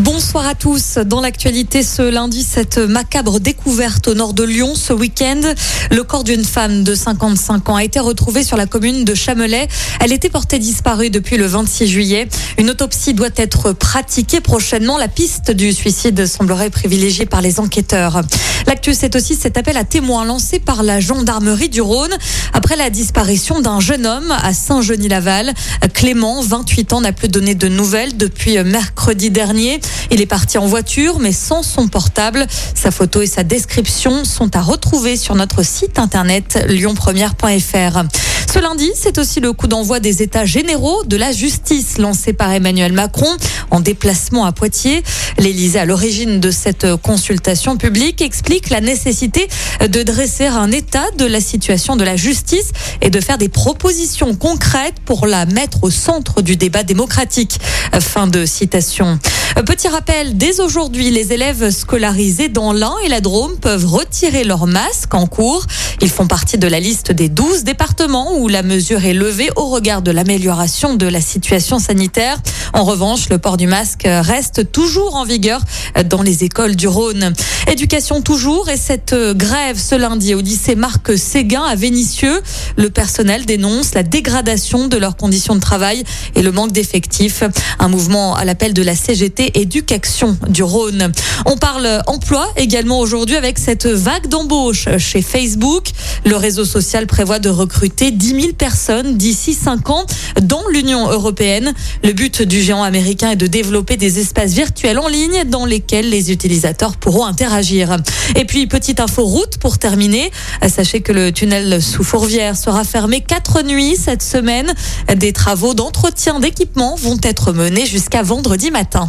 Bonsoir à tous. Dans l'actualité ce lundi, cette macabre découverte au nord de Lyon ce week-end. Le corps d'une femme de 55 ans a été retrouvé sur la commune de Chamelais. Elle était portée disparue depuis le 26 juillet. Une autopsie doit être pratiquée prochainement. La piste du suicide semblerait privilégiée par les enquêteurs. L'actu, c'est aussi cet appel à témoins lancé par la gendarmerie du Rhône après la disparition d'un jeune homme à Saint-Genis-Laval. Clément, 28 ans, n'a plus donné de nouvelles depuis mercredi dernier. Il est parti en voiture, mais sans son portable. Sa photo et sa description sont à retrouver sur notre site internet lyonpremière.fr. Ce lundi, c'est aussi le coup d'envoi des états généraux de la justice lancé par Emmanuel Macron en déplacement à Poitiers. L'Élysée, à l'origine de cette consultation publique, explique la nécessité de dresser un état de la situation de la justice et de faire des propositions concrètes pour la mettre au centre du débat démocratique. Fin de citation. Petit rappel, dès aujourd'hui, les élèves scolarisés dans l'Ain et la Drôme peuvent retirer leur masque en cours. Ils font partie de la liste des 12 départements où la mesure est levée au regard de l'amélioration de la situation sanitaire. En revanche, le port du masque reste toujours en vigueur dans les écoles du Rhône. Éducation toujours et cette grève ce lundi au lycée Marc Séguin à Vénissieux. Le personnel dénonce la dégradation de leurs conditions de travail et le manque d'effectifs. Un mouvement à l'appel de la CGT Éducation du Rhône. On parle emploi également aujourd'hui avec cette vague d'embauche chez Facebook. Le réseau social prévoit de recruter 10 000 personnes d'ici 5 ans dans l'Union européenne. Le but du géant américain est de développer des espaces virtuels en ligne dans lesquels les utilisateurs pourront interagir. Et puis, petite info route pour terminer. Sachez que le tunnel sous Fourvière sera fermé quatre nuits cette semaine. Des travaux d'entretien d'équipement vont être menés jusqu'à vendredi matin.